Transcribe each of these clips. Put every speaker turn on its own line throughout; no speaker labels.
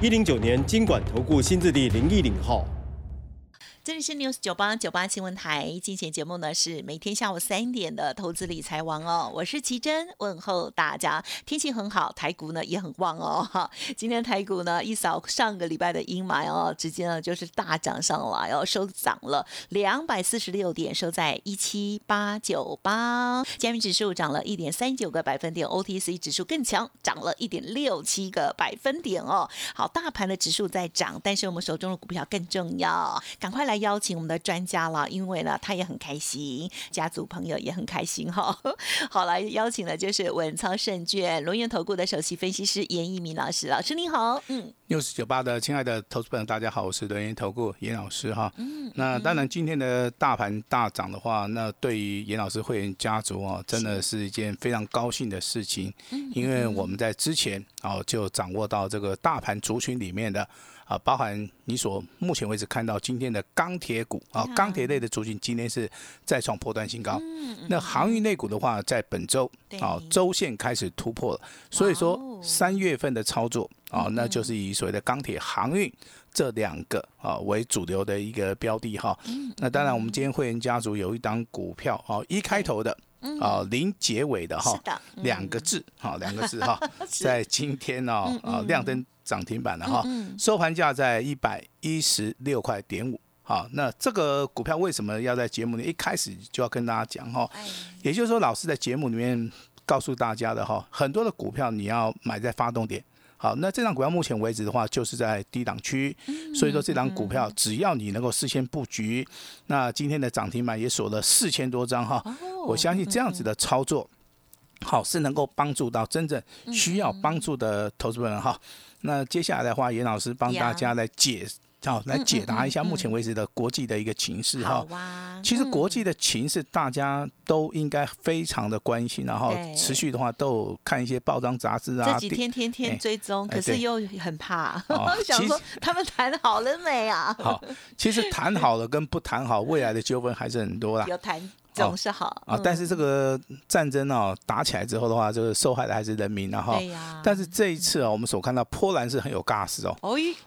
一零九年经管投顾新字第零一零号。
这里是 News 九八九八新闻台，今天节目呢是每天下午三点的投资理财王哦，我是奇珍，问候大家。天气很好，台股呢也很旺哦哈。今天台股呢一扫上个礼拜的阴霾哦，直接呢就是大涨上来哦，收涨了两百四十六点，收在一七八九八。加密指数涨了一点三九个百分点，OTC 指数更强，涨了一点六七个百分点哦。好，大盘的指数在涨，但是我们手中的股票更重要，赶快来。邀请我们的专家了，因为呢，他也很开心，家族朋友也很开心哈。好，来邀请的就是稳操胜券龙源投顾的首席分析师严一鸣老师，老师您好，
嗯，六十九八的亲爱的投资朋友大家好，我是轮源投顾严老师哈。嗯，那当然今天的大盘大涨的话，那对于严老师会员家族啊，真的是一件非常高兴的事情，因为我们在之前啊就掌握到这个大盘族群里面的。啊，包含你所目前为止看到今天的钢铁股啊，钢铁类的族群今天是再创破断新高。那航运类股的话，在本周啊周线开始突破了，所以说三月份的操作啊，那就是以所谓的钢铁航运这两个啊为主流的一个标的哈。那当然，我们今天会员家族有一档股票啊，一开头的啊零结尾的哈，两个字哈，两个字哈，在今天呢啊亮灯。涨停板了哈，收盘价在一百一十六块点五。好，那这个股票为什么要在节目里一开始就要跟大家讲哈？也就是说，老师在节目里面告诉大家的哈，很多的股票你要买在发动点。好，那这张股票目前为止的话，就是在低档区，所以说这张股票只要你能够事先布局，那今天的涨停板也锁了四千多张哈。我相信这样子的操作，好是能够帮助到真正需要帮助的投资人哈。那接下来的话，严老师帮大家来解，好来解答一下目前为止的国际的一个情势哈。其实国际的情势大家都应该非常的关心，然后持续的话都有看一些报章杂志啊。
这几天天天追踪，可是又很怕，想说他们谈好了没啊？
好，其实谈好了跟不谈好，未来的纠纷还是很多啦。
有谈。总是好
啊，但是这个战争哦打起来之后的话，就是受害的还是人民，然后，但是这一次啊，我们所看到波兰是很有 gas 哦，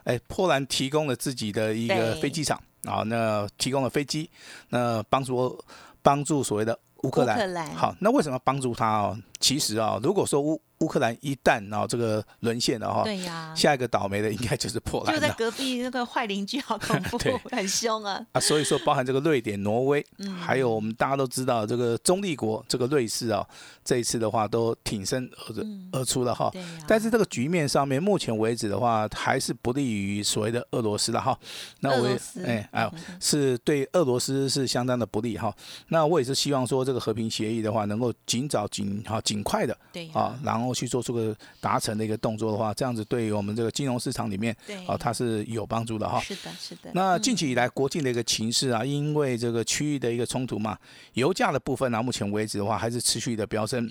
哎，波兰提供了自己的一个飞机场啊，那提供了飞机，那帮助帮助所谓的乌克兰，好，那为什么帮助他哦？其实啊，如果说乌乌克兰一旦啊这个沦陷了哈，
对呀，
下一个倒霉的应该就是波兰，
就在隔壁那个坏邻居，好恐怖，很凶啊
啊！所以说，包含这个瑞典、挪威，还有我们大家都知道这个中立国这个瑞士啊，这一次的话都挺身而而出了哈。但是这个局面上面，目前为止的话，还是不利于所谓的俄罗斯了哈。
那我也
哎哎，是对俄罗斯是相当的不利哈。那我也是希望说，这个和平协议的话，能够尽早尽好。尽快的，
对
啊，然后去做出个达成的一个动作的话，这样子对于我们这个金融市场里面，
对
啊，它是有帮助的哈。
是的，是的。
那近期以来国际的一个情势啊，因为这个区域的一个冲突嘛，油价的部分呢，目前为止的话还是持续的飙升。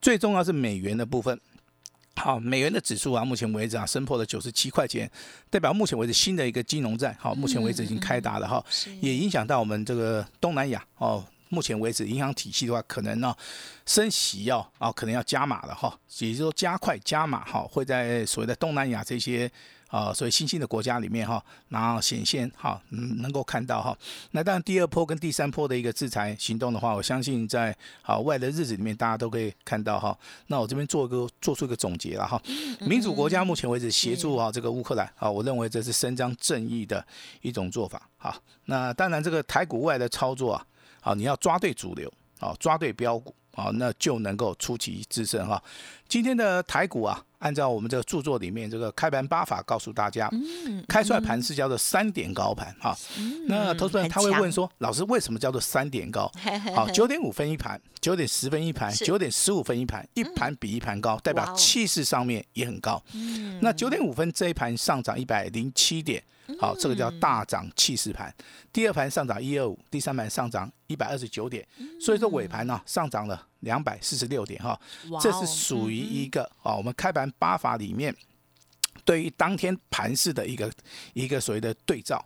最重要是美元的部分，好，美元的指数啊，目前为止啊，升破了九十七块钱，代表目前为止新的一个金融战，好，目前为止已经开打了哈，也影响到我们这个东南亚哦。目前为止，银行体系的话，可能呢升息要啊，可能要加码了哈，也就是说加快加码哈，会在所谓的东南亚这些啊，所谓新兴的国家里面哈，然后显现哈，嗯，能够看到哈。那当然，第二波跟第三波的一个制裁行动的话，我相信在好未来的日子里面，大家都可以看到哈。那我这边做一个做出一个总结了哈。民主国家目前为止协助啊这个乌克兰啊，我认为这是伸张正义的一种做法。哈，那当然这个台股外的操作啊。啊，你要抓对主流，啊，抓对标股，啊，那就能够出奇制胜哈。今天的台股啊，按照我们这个著作里面这个开盘八法告诉大家，
嗯
开出来盘是叫做三点高盘哈。那投资人他会问说，老师为什么叫做三点高？好，九点五分一盘，九点十分一盘，九点十五分一盘，一盘比一盘高，代表气势上面也很高。那九点五分这一盘上涨一百零七点，好，这个叫大涨气势盘。第二盘上涨一二五，第三盘上涨一百二十九点，所以说尾盘呢上涨了两百四十六点哈，这是属于一个啊我们开盘八法里面对于当天盘势的一个一个所谓的对照。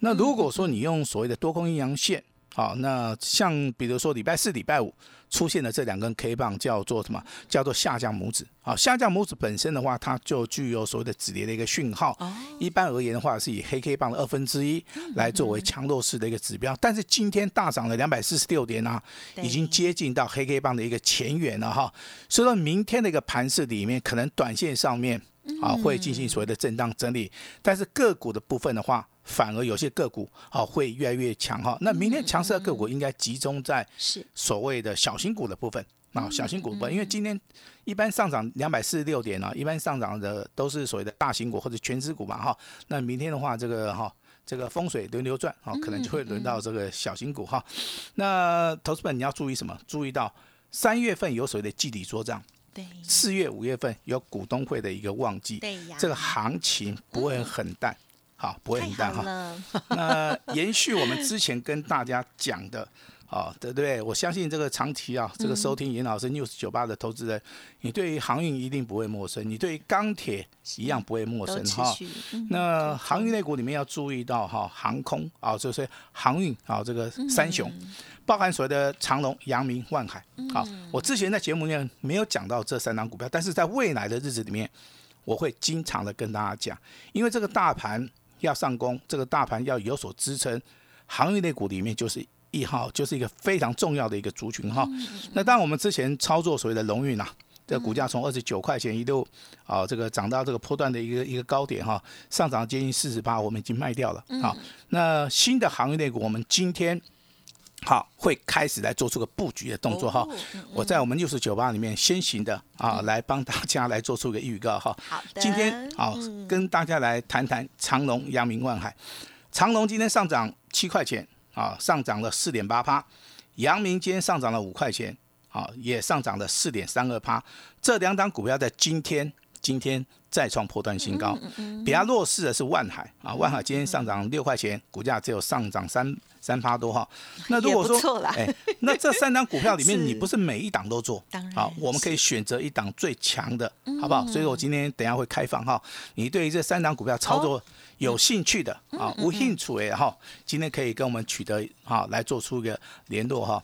那如果说你用所谓的多空阴阳线，好，那像比如说礼拜四、礼拜五出现的这两根 K 棒叫做什么？叫做下降拇指。好，下降拇指本身的话，它就具有所谓的止跌的一个讯号。
哦
一般而言的话，是以黑 K 棒的二分之一来作为强弱势的一个指标。但是今天大涨了两百四十六点啊，已经接近到黑 K 棒的一个前缘了哈。所以说明天的一个盘势里面，可能短线上面啊会进行所谓的震荡整理，但是个股的部分的话，反而有些个股啊会越来越强哈。那明天强势的个股应该集中在
是
所谓的小型股的部分啊，小型股部分，因为今天一般上涨两百四十六点啊，一般上涨的都是所谓的大型股或者全资股嘛哈。那明天的话，这个哈。这个风水轮流转啊，可能就会轮到这个小型股哈。那投资本你要注意什么？注意到三月份有所谓的季底做账，
对
四月、五月份有股东会的一个旺季，
对呀，
这个行情不会很淡，好，不会很淡哈。那延续我们之前跟大家讲的，啊，对不对？我相信这个长期啊，这个收听严老师 news 九八的投资人，你对于航运一定不会陌生，你对于钢铁一样不会陌生哈。
嗯
那航运类股里面要注意到哈，航空啊，就是航运啊，这个三雄，包含所谓的长隆、阳明、万海。好，我之前在节目里面没有讲到这三档股票，但是在未来的日子里面，我会经常的跟大家讲，因为这个大盘要上攻，这个大盘要有所支撑，航运类股里面就是。一号就是一个非常重要的一个族群哈，那当然我们之前操作所谓的龙运啊，这个股价从二十九块钱一路啊，这个涨到这个波段的一个一个高点哈，上涨接近四十八，我们已经卖掉了。好，那新的行业类股，我们今天好会开始来做出个布局的动作哈。我在我们六十九八里面先行的啊，来帮大家来做出个预告哈。
好的，
今天啊
嗯
跟大家来谈谈长隆、阳明、万海。长隆今天上涨七块钱啊，上涨了四点八趴。阳明今天上涨了五块钱，啊，也上涨了四点三二趴。这两档股票在今天今天再创破断新高，
嗯
比较弱势的是万海啊，万海今天上涨六块钱，股价只有上涨三三趴多哈。那如果说哎，那这三档股票里面，你不是每一档都做，
当然
好，我们可以选择一档最强的，
嗯
好不好？所以我今天等下会开放哈，你对于这三档股票操
哦
作有兴趣的
嗯
啊，无兴趣的哈，今天可以跟我们取得哈来做出一个联络哈。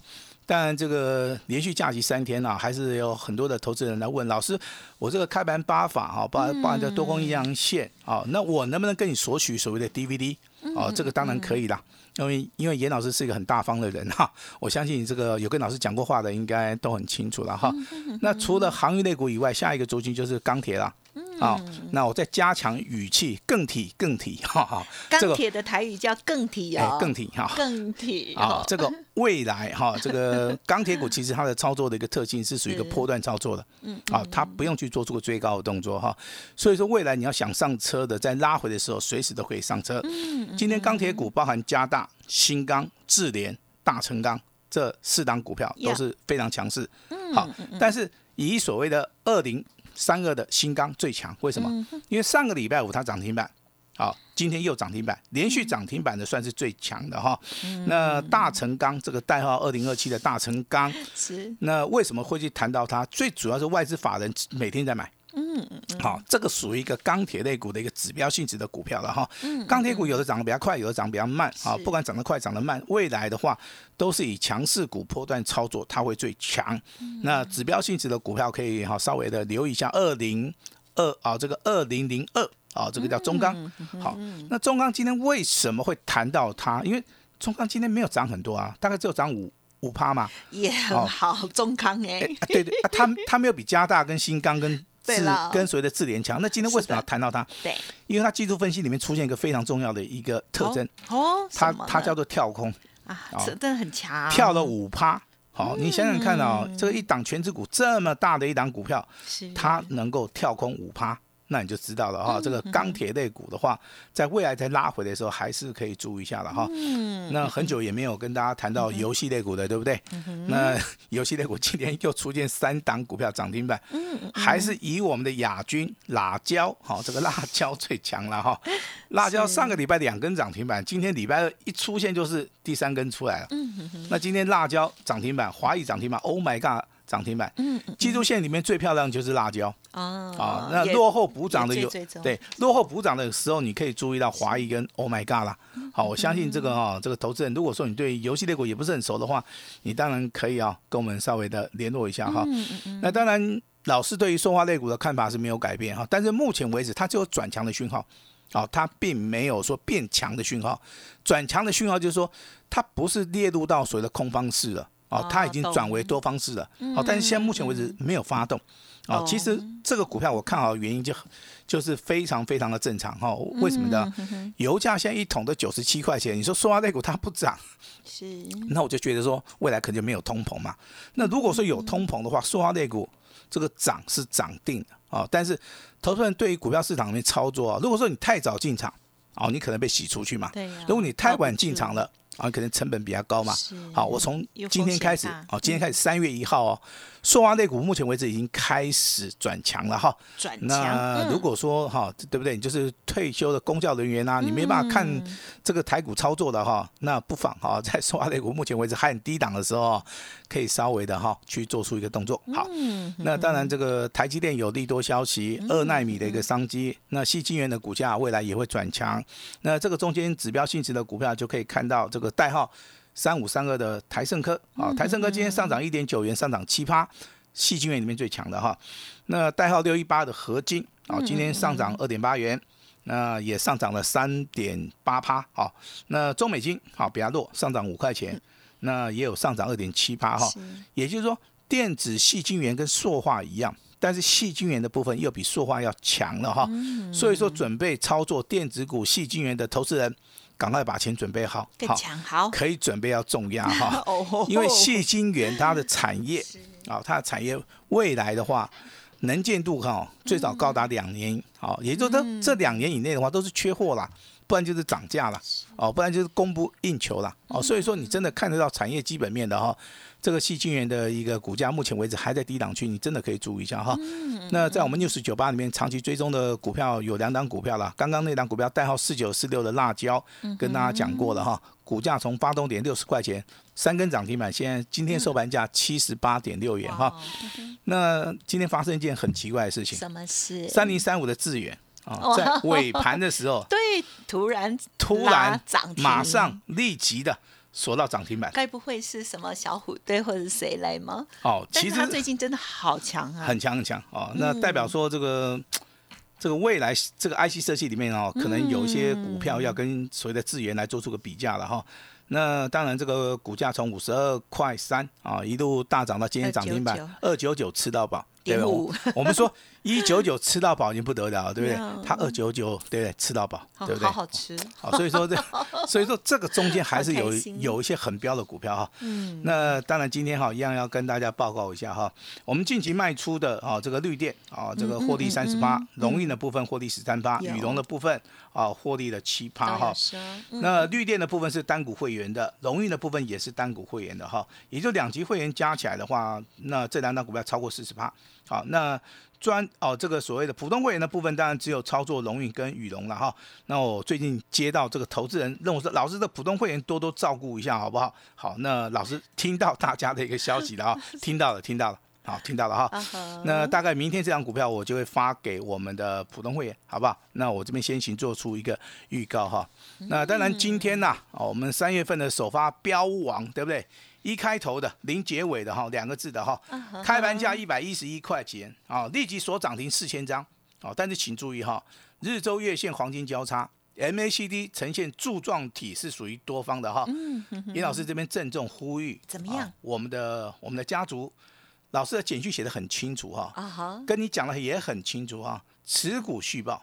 但，这个连续假期三天啊，还是有很多的投资人来问老师，我这个开盘八法哈，包包含这多空阴阳线啊，那我能不能跟你索取所谓的 DVD？哦，这个当然可以啦。因为因为严老师是一个很大方的人哈，我相信这个有跟老师讲过话的应该都很清楚了哈。那除了航运类股以外，下一个族群就是钢铁啦。好，那我再加强语气，更体更体，哈哈，
钢铁的台语叫更体
哎
哦，
更体哈。
更体。
啊
哦，，
这个未来哈，这个 钢铁股其实它的操作的一个特性是属于一个波段操作的，嗯，啊，它不用去做出个追高的动作哈，所以说未来你要想上车的，在拉回的时候，随时都可以上车。嗯今天钢铁股包含加大、新钢、智联、大成钢这四档股票都是非常强势，嗯好，但是以所谓的二零三二的新钢最强，为什么？因为上个礼拜五它涨停板。好，今天又涨停板，连续涨停板的算是最强的哈。那大成钢这个代号二零二七的大成钢，
是
那为什么会去谈到它？最主要是外资法人每天在买。嗯嗯，好，这个属于一个钢铁类股的一个指标性质的股票了哈。钢铁股有的涨得比较快，有的涨得比较慢啊。不管涨得快涨得慢，未来的话都是以强势股波段操作，它会最强。那指标性质的股票可以哈稍微的留意一下二零二啊，这个二零零二啊，这个叫中钢。好，那中钢今天为什么会谈到它？因为中钢今天没有涨很多啊，大概只有涨五五趴嘛。
也很好，中康哎
对对啊，它它没有比加大跟新钢跟智
对了
跟所谓的智联强。那今天为什么要谈到它？
对，
因为它技术分析里面出现一个非常重要的一个特征，
哦，
它它叫做跳空，
啊，
哦
这真的很强，
跳了五趴。好，你想想看啊，这个一档全指股这么大的一档股票，它能够跳空五趴。那你就知道了哈，这个钢铁类股的话，在未来再拉回的时候，还是可以注意一下了哈。那很久也没有跟大家谈到游戏类股的，对不对？那 游戏类股今天又出现三档股票涨停板，还是以我们的亚军辣椒，好，这个辣椒最强了哈。辣椒上个礼拜两根涨停板，今天礼拜二一出现就是第三根出来了。那今天辣椒涨停板，华谊涨停板，Oh my god！涨停板，嗯，技术线里面最漂亮就是辣椒，啊，啊，那落后补涨的有，对，落后补涨的时候，你可以注意到华谊跟 Oh my God 啦，好，我相信这个哈，这个投资人如果说你对游戏类股也不是很熟的话，你当然可以啊，跟我们稍微的联络一下哈，嗯嗯嗯，那当然老师对于说话类股的看法是没有改变哈，但是目前为止它只有转强的讯号，哦，它并没有说变强的讯号，转强的讯号就是说它不是列入到所谓的空方式了。哦，它已经转为多方式了。哦，但是现在目前为止没有发动。哦，其实这个股票我看好的原因就就是非常非常的正常哈。为什么呢？油价现在一桶都九十七块钱，你说塑化类股它不涨，是？那我就觉得说未来肯定没有通膨嘛。那如果说有通膨的话，塑化类股这个涨是涨定的啊。但是投资人对于股票市场里面操作啊，如果说你太早进场，哦，你可能被洗出去嘛。对。如果你太晚进场了。啊，可能成本比较高嘛。好，我从今天开始，哦，今天开始三月一号哦，塑化类股目前为止已经开始转强了哈。
转强。
那如果说哈，对不对？你就是退休的公教人员啊，你没办法看这个台股操作的哈，那不妨哈，在塑化类股目前为止还很低档的时候，可以稍微的哈去做出一个动作。好，那当然这个台积电有利多消息，二纳米的一个商机，那细晶圆的股价未来也会转强。那这个中间指标性质的股票就可以看到这个。代号三五三二的台盛科啊，台盛科今天上涨一点九元，上涨七趴，细晶圆里面最强的哈。那代号六一八的合金啊，今天上涨二点八元，那也上涨了三点八趴。好，那中美金好比较弱，上涨五块钱，那也有上涨二点七趴哈。也就是说，电子细晶圆跟塑化一样，但是细晶圆的部分又比塑化要强了哈。所以说，准备操作电子股细晶圆的投资人。赶快把钱准备好，
更强好，
可以准备要重压哈，因为谢金元它的产业 啊，它的产业未来的话，能见度哈最早高达两年，好，也就是说这两年以内的话都是缺货啦，不然就是涨价了，哦，不然就是供不应求了，哦，所以说你真的看得到产业基本面的哈。这个细晶圆的一个股价，目前为止还在低档区，你真的可以注意一下哈。那在我们六十九八里面，长期追踪的股票有两档股票了。刚刚那档股票代号四九四六的辣椒，跟大家讲过了哈。股价从发动点六十块钱，三根涨停板，现在今天收盘价七十八点六元哈。那今天发生一件很奇怪的事情，
什么事？
三零三五的致远啊，在尾盘的时候，
对，突然
突然涨停马上立即的。锁到涨停板，
该不会是什么小虎队或者谁来吗？
哦，其实
他最近真的好强啊，
很强很强哦。那代表说这个这个未来这个 IC 设计里面哦，可能有一些股票要跟所谓的智源来做出个比价了哈。那当然这个股价从五十二块三啊一路大涨到今天涨停板二九九吃到饱，
对吧？
我们说。一九九吃到饱已经不得了，对不对？他二九九，对不对？吃到饱，对不对？
好好吃。
好，所以说这，所以说这个中间还是有有一些很标的股票哈。嗯。那当然今天哈一样要跟大家报告一下哈，我们近期卖出的啊这个绿电啊这个获利三十八，龙运的部分获利十三八，羽绒的部分啊获利了七八哈。那绿电的部分是单股会员的，龙运的部分也是单股会员的哈，也就两级会员加起来的话，那这两档股票超过四十八。好，那。专哦，这个所谓的普通会员的部分，当然只有操作龙运跟羽龙了哈。那我最近接到这个投资人认为说，老师的普通会员多多照顾一下好不好？好，那老师听到大家的一个消息了啊，听到了，听到了，好，听到了哈。那大概明天这张股票我就会发给我们的普通会员，好不好？那我这边先行做出一个预告哈。那当然今天呐，哦，我们三月份的首发标王，对不对？一开头的零结尾的哈，两个字的哈，开盘价一百一十一块钱啊，立即锁涨停四千张啊，但是请注意哈，日周月线黄金交叉，MACD 呈现柱状体是属于多方的哈。尹老师这边郑重呼吁，
怎么样？
我们的我们的家族老师的简讯写的很清楚哈，跟你讲的也很清楚哈，持股续报，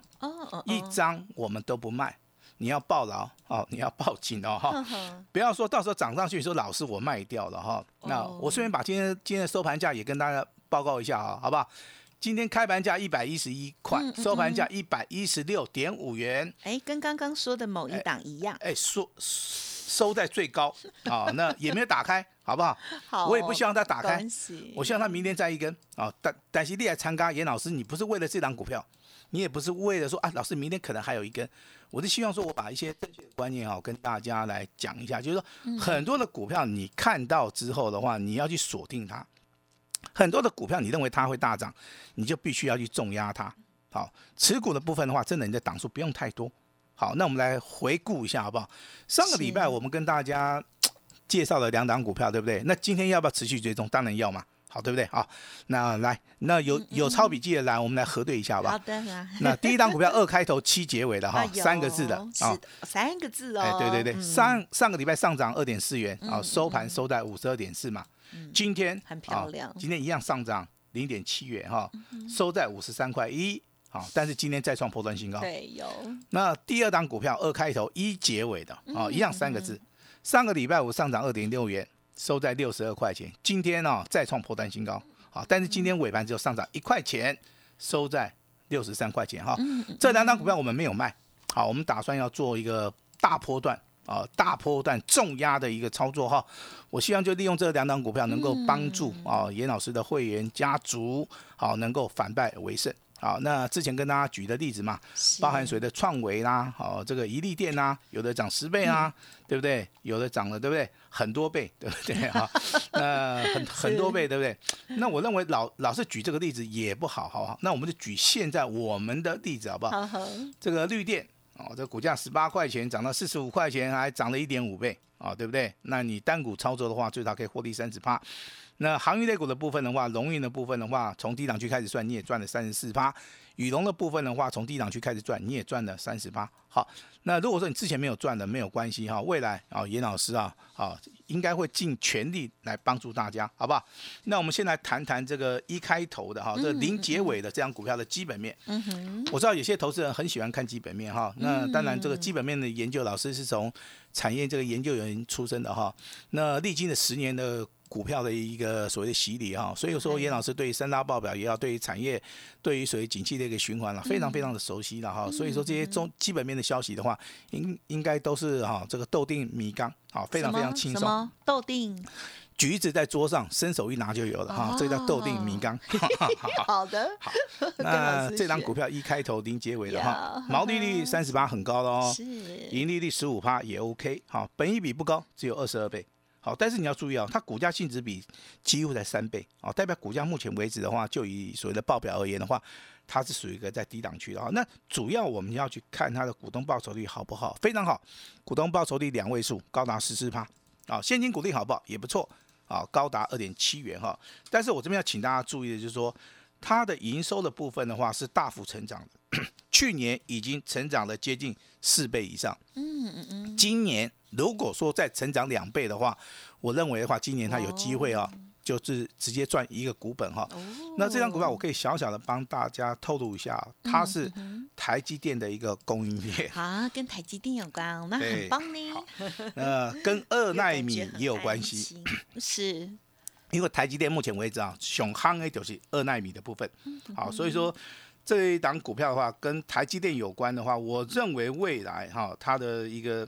一张我们都不卖。你要抱牢哦，你要抱紧哦哈，不要说到时候涨上去说老师我卖掉了哈。那我顺便把今天今天的收盘价也跟大家报告一下哈，好不好？今天开盘价一百一十一块，收盘价一百一十六点五元。
哎，跟刚刚说的某一档一样。
哎，收收在最高啊，那也没有打开，好不好？
好，
我也不希望它打开，我希望它明天再一根啊。但但是你来参加严老师，你不是为了这档股票，你也不是为了说啊，老师明天可能还有一根。我是希望说我把一些正确的观念哈跟大家来讲一下，就是说很多的股票你看到之后的话，你要去锁定它。很多的股票，你认为它会大涨，你就必须要去重压它。好，持股的部分的话，真的你的档数不用太多。好，那我们来回顾一下好不好？上个礼拜我们跟大家 介绍了两档股票，对不对？那今天要不要持续追踪？当然要嘛。好，对不对？好，那来，那有有抄笔记的来，我们来核对一下吧。
好的。
那第一档股票二开头七结尾的哈，三个字的
啊，三个字哦。
哎，对对对，上上个礼拜上涨二点四元啊，收盘收在五十二点四嘛。今天
很漂亮，
今天一样上涨零点七元哈，收在五十三块一，好，但是今天再创破断新高。
对，有。
那第二档股票二开头一结尾的啊，一样三个字，上个礼拜五上涨二点六元，收在六十二块钱，今天呢再创破单新高，好，但是今天尾盘只有上涨一块钱，收在六十三块钱哈。这两档股票我们没有卖，好，我们打算要做一个大波段。啊，大波段重压的一个操作哈，我希望就利用这两档股票，能够帮助啊严老师的会员家族，好能够反败为胜。好，那之前跟大家举的例子嘛，包含谁的创维啦，好这个一利电呐，有的涨十倍啊，对不对？有的涨了，对不对？很多倍，对不对？哈，那很很多倍，对不对？那我认为老老是举这个例子也不好，好不好？那我们就举现在我们的例子好不好？这个绿电。哦，这股价十八块钱涨到四十五块钱，还涨了一点五倍啊，对不对？那你单股操作的话，最少可以获利三十趴。那航运类股的部分的话，龙运的部分的话，从低档区开始算，你也赚了三十四趴。羽龙的部分的话，从低档区开始赚，你也赚了三十八。好，那如果说你之前没有赚的，没有关系哈，未来啊，严老师啊，好，应该会尽全力来帮助大家，好不好？那我们先来谈谈这个一开头的哈，这零结尾的这张股票的基本面。嗯哼。我知道有些投资人很喜欢看基本面哈，那当然这个基本面的研究，老师是从产业这个研究员出身的哈，那历经了十年的。股票的一个所谓的洗礼哈，所以说严老师对于三大报表也要对于产业，对于所谓景气的一个循环了，非常非常的熟悉了哈。所以说这些中基本面的消息的话，应应该都是哈这个豆定米缸，好非常非常轻松。
豆定？
橘子在桌上，伸手一拿就有了哈，这叫豆定米缸。
好的。
好。那这张股票一开头零结尾的哈，毛利率三十八很高的哦，是。盈利率十五趴也 OK，好，本益比不高，只有二十二倍。好，但是你要注意啊，它股价净值比几乎在三倍，啊，代表股价目前为止的话，就以所谓的报表而言的话，它是属于一个在低档区的啊。那主要我们要去看它的股东报酬率好不好？非常好，股东报酬率两位数，高达十四趴，啊，现金股利好不好？也不错，啊，高达二点七元哈。但是我这边要请大家注意的就是说，它的营收的部分的话是大幅成长的，去年已经成长了接近四倍以上，嗯嗯嗯，今年。如果说再成长两倍的话，我认为的话，今年它有机会啊，就是直接赚一个股本哈。那这张股票我可以小小的帮大家透露一下，它是台积电的一个供应链。
啊，跟台积电有关，那很棒呢。
呃，跟二纳米也有关系。
是，
因为台积电目前为止啊，熊夯 A 就是二纳米的部分。好，所以说这一档股票的话，跟台积电有关的话，我认为未来哈，它的一个。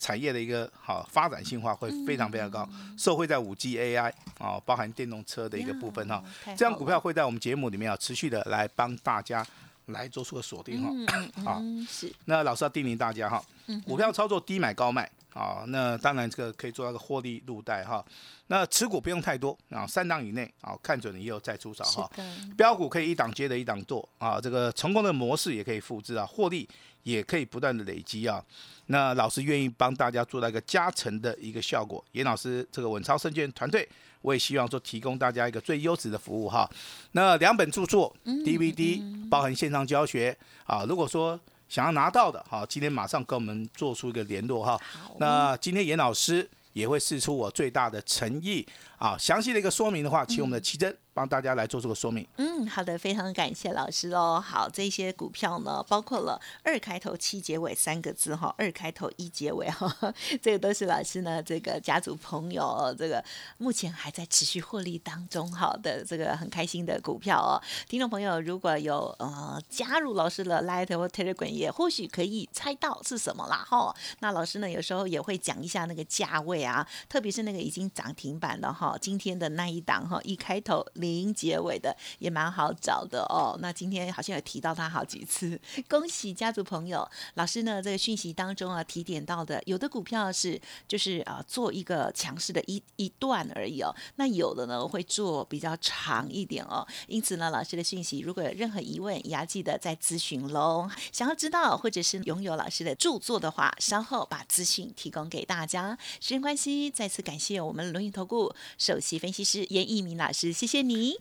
产业的一个好发展性化会非常非常高，受惠在五 G AI 啊，包含电动车的一个部分哈，这样股票会在我们节目里面啊持续的来帮大家来做出个锁定哈，好，是，那老师要叮咛大家哈，股票操作低买高卖啊，那当然这个可以做到个获利入袋哈，那持股不用太多啊，三档以内啊，看准了以后再出手哈，标股可以一档接着一档做啊，这个成功的模式也可以复制啊，获利。也可以不断的累积啊，那老师愿意帮大家做到一个加成的一个效果。严老师这个稳超证券团队，我也希望说提供大家一个最优质的服务哈。那两本著作 DVD 包含线上教学啊，如果说想要拿到的，好，今天马上跟我们做出一个联络哈。那今天严老师也会试出我最大的诚意啊，详细的一个说明的话，请我们的奇珍。帮大家来做这个说明。
嗯，好的，非常感谢老师哦。好，这些股票呢，包括了二开头七结尾三个字哈，二开头一结尾哈，这个都是老师呢这个家族朋友这个目前还在持续获利当中好的这个很开心的股票哦。听众朋友如果有呃加入老师的 Light 或 Telegram，也或许可以猜到是什么啦哈。那老师呢有时候也会讲一下那个价位啊，特别是那个已经涨停板的哈，今天的那一档哈，一开头零结尾的也蛮好找的哦。那今天好像有提到他好几次，恭喜家族朋友。老师呢这个讯息当中啊提点到的，有的股票是就是啊做一个强势的一一段而已哦，那有的呢会做比较长一点哦。因此呢，老师的讯息如果有任何疑问，也要记得再咨询喽。想要知道或者是拥有老师的著作的话，稍后把资讯提供给大家。时间关系，再次感谢我们轮椅投顾首席分析师严一鸣老师，谢谢。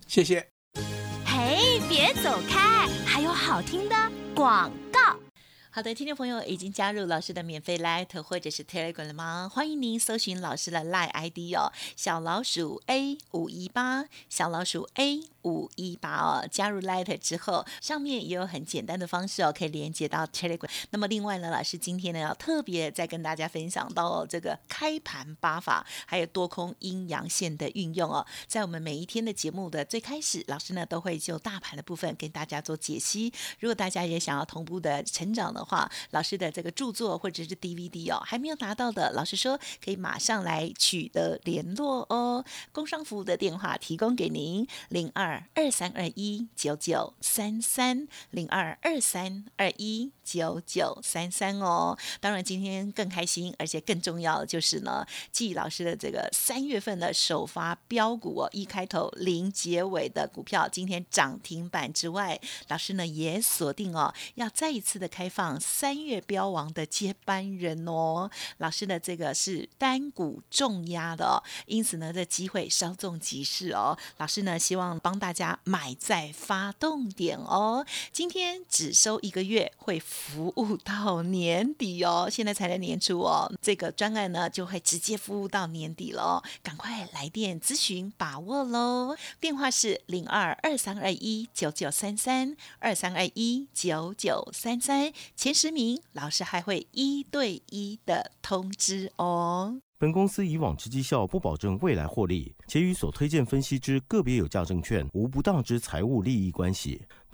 谢谢。
嘿，别走开，还有好听的广告。
好的，听众朋友已经加入老师的免费 Light 或者是 Telegram 了吗？欢迎您搜寻老师的 Light ID 哦，小老鼠 A 五一八，小老鼠 A 五一八哦。加入 Light 之后，上面也有很简单的方式哦，可以连接到 Telegram。那么另外呢，老师今天呢要特别再跟大家分享到哦这个开盘八法，还有多空阴阳线的运用哦。在我们每一天的节目的最开始，老师呢都会就大盘的部分跟大家做解析。如果大家也想要同步的成长的话，老师的这个著作或者是 DVD 哦，还没有拿到的，老师说可以马上来取得联络哦。工商服务的电话提供给您：零二二三二一九九三三零二二三二一九九三三哦。当然，今天更开心，而且更重要的就是呢，季老师的这个三月份的首发标股哦，一开头零结尾的股票，今天涨停板之外，老师呢也锁定哦，要再一次的开放。三月标王的接班人哦，老师的这个是单股重压的哦，因此呢，这机会稍纵即逝哦。老师呢，希望帮大家买在发动点哦。今天只收一个月，会服务到年底哦。现在才在年初哦，这个专案呢就会直接服务到年底喽。赶快来电咨询，把握喽！电话是零二二三二一九九三三二三二一九九三三。前十名，老师还会一对一的通知哦。
本公司以往之绩效不保证未来获利，且与所推荐分析之个别有价证券无不当之财务利益关系。